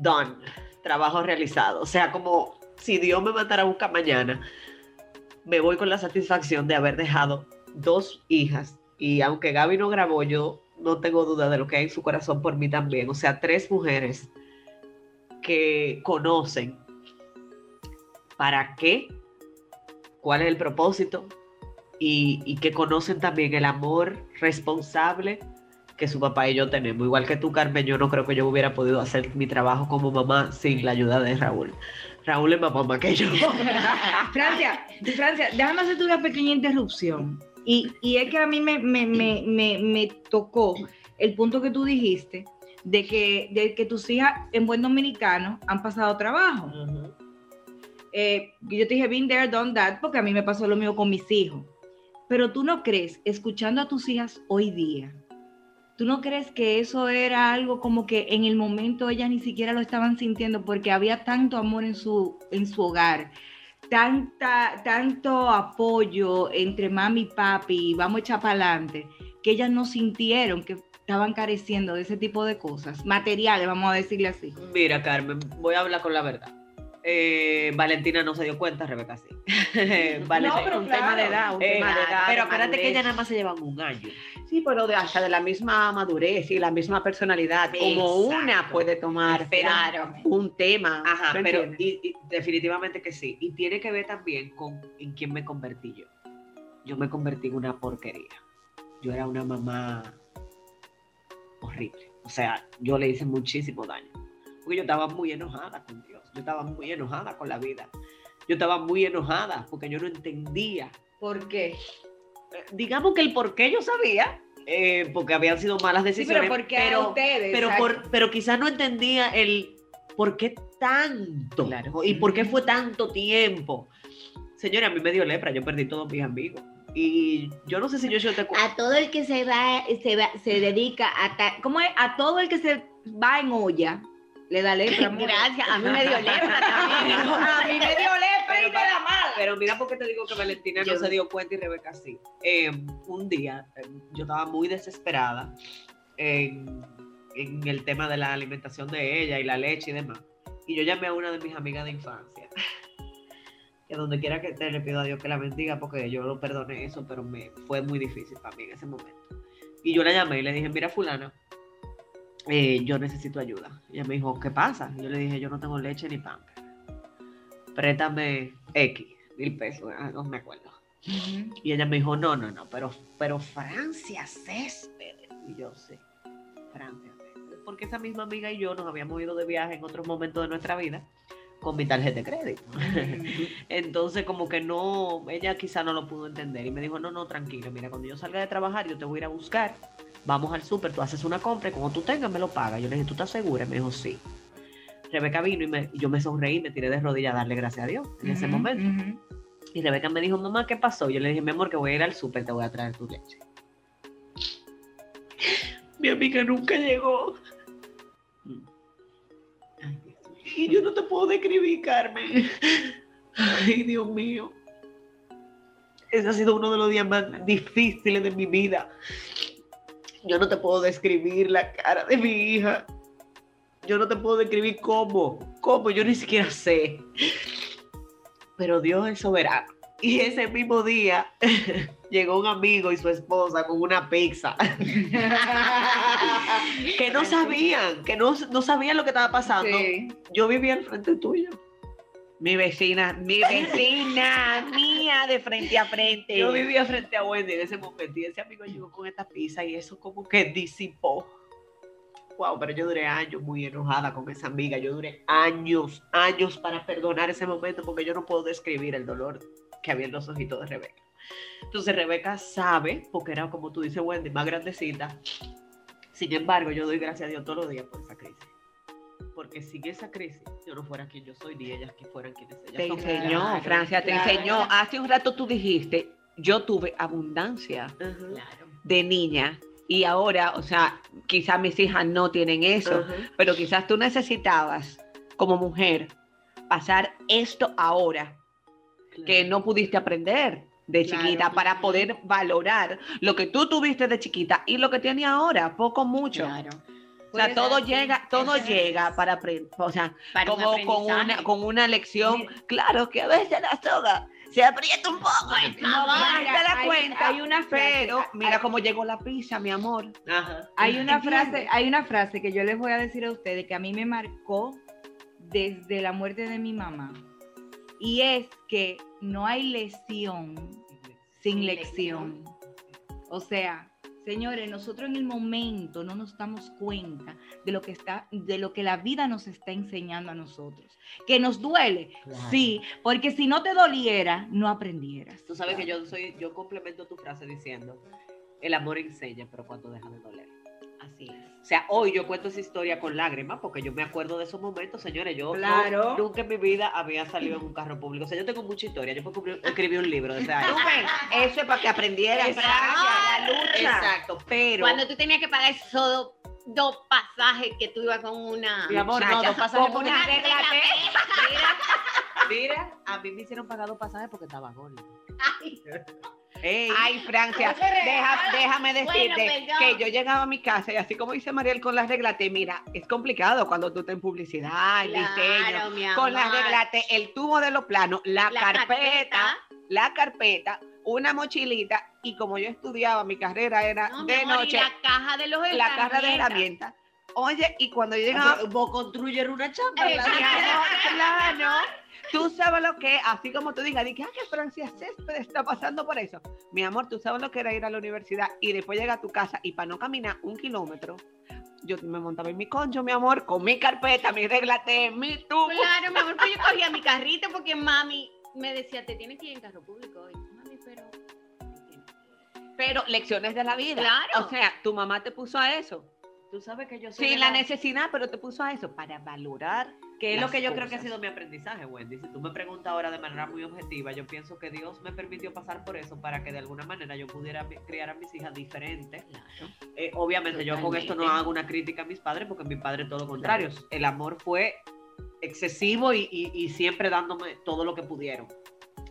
A: done, trabajo realizado. O sea, como si Dios me mandara a buscar mañana, me voy con la satisfacción de haber dejado dos hijas. Y aunque Gaby no grabó, yo no tengo duda de lo que hay en su corazón por mí también. O sea, tres mujeres que conocen para qué, cuál es el propósito y, y que conocen también el amor responsable que su papá y yo tenemos. Igual que tú, Carmen, yo no creo que yo hubiera podido hacer mi trabajo como mamá sin la ayuda de Raúl. Raúl es más mamá que yo.
F: Francia, Francia, déjame hacerte una pequeña interrupción. Y, y es que a mí me, me, me, me, tocó el punto que tú dijiste de que, de que tus hijas en buen dominicano han pasado trabajo. Eh, yo te dije, been there, done that, porque a mí me pasó lo mismo con mis hijos. Pero tú no crees, escuchando a tus hijas hoy día, tú no crees que eso era algo como que en el momento ellas ni siquiera lo estaban sintiendo porque había tanto amor en su, en su hogar, tanta, tanto apoyo entre mami y papi, vamos a echar para adelante, que ellas no sintieron que estaban careciendo de ese tipo de cosas, materiales, vamos a decirle así.
A: Mira, Carmen, voy a hablar con la verdad. Eh, Valentina no se dio cuenta, Rebeca sí. Valentina,
F: pero
A: un
F: claro.
A: tema de edad, un
F: Eh,
A: tema de edad. Pero
C: de
A: acuérdate que ellas nada más se llevan un año.
C: Sí, pero de, hasta de la misma madurez y la misma personalidad, como una puede tomar claro, un tema.
A: Ajá,
C: ¿tú
A: pero
C: entiendes?
A: y- y definitivamente que sí. Y tiene que ver también con en quién me convertí yo. Yo me convertí en una porquería. Yo era una mamá horrible. O sea, yo le hice muchísimo daño. Porque yo estaba muy enojada con Dios. Yo estaba muy enojada con la vida. Yo estaba muy enojada porque yo no entendía.
F: ¿Por qué?
A: Eh, Digamos que el por qué yo sabía, eh, porque habían sido malas
F: Sí,
A: decisiones.
F: pero porque a
A: pero-
F: ustedes.
A: pero, por, pero quizás no entendía el por qué tanto
C: Claro.
A: y por qué fue tanto tiempo. Señora, a mí me dio lepra, yo perdí todos mis amigos. Y yo no sé si yo, yo te
F: a todo el que se va, se va- se dedica a ta- ¿cómo es? A todo el que se va en olla, le da lepra. amor.
C: Gracias, a mí me dio lepra también.
F: a mí me dio lepra y me da mala.
A: Pero mira por qué te digo que Valentina no se dio cuenta y Rebeca sí. Eh, un día eh, yo estaba muy desesperada en, en el tema de la alimentación de ella y la leche y demás. Y yo llamé a una de mis amigas de infancia. Que donde quiera que esté, le pido a Dios que la bendiga porque yo lo perdoné eso, pero me fue muy difícil para mí en ese momento. Y yo la llamé y le dije, mira fulana, eh, yo necesito ayuda. Ella me dijo, ¿qué pasa? Yo le dije, yo no tengo leche ni pan. Préstame X, mil pesos, ah, no me acuerdo. Y ella me dijo, no, no, no, pero, pero Francia Céspedes. Y yo sí, Francia Céspedes. Porque esa misma amiga y yo nos habíamos ido de viaje en otros momentos de nuestra vida con mi tarjeta de crédito. Entonces, como que no, ella quizá no lo pudo entender y me dijo, no, no, tranquila, mira, cuando yo salga de trabajar, yo te voy a ir a buscar, vamos al súper, tú haces una compra y cuando tú tengas me lo pagas. Yo le dije, ¿tú estás segura? Y me dijo, sí. Rebeca vino y, me- yo me sonreí, me tiré de rodillas a darle gracias a Dios en ese momento. Y Rebeca me dijo, mamá, ¿qué pasó? Yo le dije, mi amor, que voy a ir al súper, te voy a traer tu leche. Mi amiga nunca llegó. Ay, mío. Y yo no te puedo describir, Carmen. Ay, Dios mío. Ese ha sido uno de los días más difíciles de mi vida. Yo no te puedo describir la cara de mi hija. Yo no te puedo describir cómo. ¿Cómo? Yo ni siquiera sé. Pero Dios es soberano. Y ese mismo día llegó un amigo y su esposa con una pizza. que no sabían, que no, no sabían lo que estaba pasando.
F: Sí.
A: Yo vivía al frente tuyo.
C: Mi vecina, mi vecina mía de frente a frente.
A: Yo vivía frente a Wendy en ese momento y ese amigo llegó con esta pizza y eso como que disipó. Wow, pero yo duré años muy enojada con esa amiga. Yo duré años, años para perdonar ese momento porque yo no puedo describir el dolor que había en los ojitos de Rebeca. Entonces Rebeca sabe, porque era como tú dices, Wendy, más grandecita. Sin embargo, yo doy gracias a Dios todos los días por esa crisis. Porque sin esa crisis, yo no fuera quien yo soy, ni ellas que fueran quienes ellas
C: Te
A: son.
C: enseñó,
F: Claro,
C: Francia, te
F: claro.
C: enseñó. Hace un rato tú dijiste, yo tuve abundancia de niña y ahora, o sea, quizás mis hijas no tienen eso,
A: ujú.
C: pero quizás tú necesitabas como mujer pasar esto ahora que no pudiste aprender de
F: Claro.
C: chiquita para poder valorar lo que tú tuviste de chiquita y lo que tienes ahora, poco mucho. O sea, todo llega, todo llega para aprender, o sea,
B: Para un
C: como con una, con una lección, claro que a veces la soga se aprieta un poco, y
F: No,
C: cuenta,
F: hay una frase-
C: pero mira
F: hay-
C: cómo llegó la pizza, mi amor.
A: Ajá.
F: Hay una
C: ¿Entiendes?
F: frase, hay una frase que yo les voy a decir a ustedes que a mí me marcó desde la muerte de mi mamá. Y es que no hay lesión sin lección. O sea, Señores, nosotros en el momento no nos damos cuenta de lo que está, de lo que la vida nos está enseñando a nosotros. Que nos duele,
A: Claro.
F: sí, porque si no te doliera, no aprendieras.
A: Tú sabes que yo soy, yo complemento tu frase diciendo, el amor enseña, pero cuando deja de doler.
B: Así es.
A: O sea, hoy yo cuento esa historia con lágrimas porque yo me acuerdo de esos momentos, señores. Yo no- nunca en mi vida había salido en un carro público. O sea, yo tengo mucha historia. Yo puedo escribir- escribí un libro de ese año.
C: Eso es para que aprendieras, la lucha.
A: Exacto, pero
B: Cuando tú tenías que pagar esos dos, pasajes que tú ibas con una.
A: mi amor, no, dos pasajes porque
C: una regla
A: mira, mira, a mí me hicieron pagar dos pasajes porque estaba gorda. Ey,
C: Ay, Francia, deja- déjame decirte que yo llegaba a mi casa y así como dice Mariel con las reglas, te mira, es complicado cuando tú estás en publicidad, en diseño,
B: Claro,
C: con las reglas, el tubo de los planos, la,
B: La
C: carpeta, la carpeta, una mochilita y como yo estudiaba, mi carrera era
B: No,
C: de
B: amor, y
C: noche,
B: la caja de los
C: la caja de herramientas. Oye, y cuando yo llegaba,
A: vos construyer una chamba.
B: Eh,
A: ¿verdad?
C: Claro, claro. Tú sabes lo que así como tú digas, dije, ah, que Francia Césped está pasando por eso. Mi amor, tú sabes lo que era ir a la universidad y después llegar a tu casa y para no caminar un kilómetro, yo me montaba en mi concho, mi amor, con mi carpeta, mi reglate, mi tubo.
B: Claro, mi amor, pues yo cogía mi carrito porque mami me decía, te tienes que ir en carro público hoy. Mami, pero.
C: Pero lecciones de la vida.
B: Claro.
C: O sea, tu mamá te puso a eso.
A: Tú sabes que yo soy
C: la
A: la-
C: necesidad, pero te puso a eso para valorar.
A: Que es lo que yo creo que ha
C: cosas.
A: sido mi aprendizaje, Wendy. Si tú me preguntas ahora de manera muy objetiva, yo pienso que Dios me permitió pasar por eso para que de alguna manera yo pudiera criar a mis hijas diferentes. Eh, obviamente yo con esto no
B: Totalmente.
A: hago una crítica a mis padres porque mi padre todo lo contrario. El amor fue excesivo y, y- y siempre dándome todo lo que pudieron.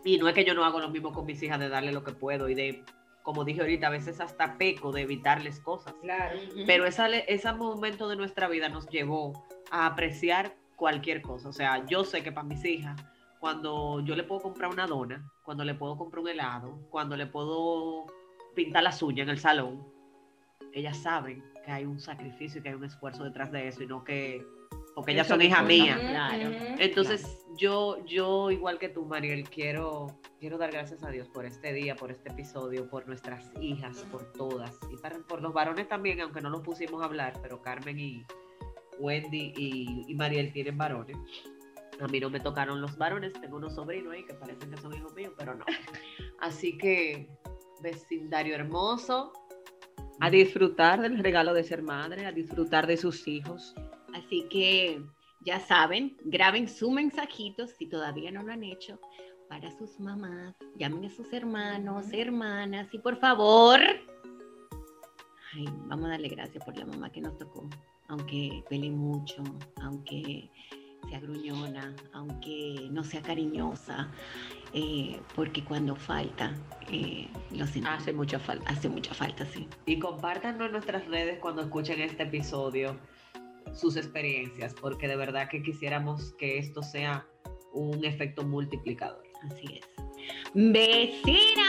A: Y no es que yo no hago lo mismo con mis hijas de darle lo que puedo y de, como dije ahorita, a veces hasta peco de evitarles cosas.
F: Claro.
A: Pero esa, ese momento de nuestra vida nos llevó a apreciar cualquier cosa. O sea, yo sé que para mis hijas, cuando yo le puedo comprar una dona, cuando le puedo comprar un helado, cuando le puedo pintar las uñas en el salón, ellas saben que hay un sacrificio y que hay un esfuerzo detrás de eso y no que... Porque ellas
C: Eso
A: son
C: importa.
A: mías.
B: Claro.
A: Entonces, yo, yo, igual que tú, Mariel, quiero, quiero dar gracias a Dios por este día, por este episodio, por nuestras hijas, por todas. Y para, por los varones también, aunque no los pusimos a hablar, pero Carmen y Wendy y, y Mariel tienen varones. A mí no me tocaron los varones, tengo unos sobrinos ahí que parecen que son hijos míos, pero no. Así que, vecindario hermoso.
C: A disfrutar del regalo de ser madre, a disfrutar de sus hijos.
B: Así que ya saben, graben su mensajito si todavía no lo han hecho para sus mamás, llamen a sus hermanos, hermanas y por favor, ay, vamos a darle gracias por la mamá que nos tocó, aunque pele mucho, aunque sea gruñona, aunque no sea cariñosa, eh, porque cuando falta, eh, lo sentimos.
C: Hace mucha falta.
B: hace mucha falta, sí.
A: Y compártanos en nuestras redes cuando escuchen este episodio sus experiencias, porque de verdad que quisiéramos que esto sea un efecto multiplicador.
B: Así es. Vecina.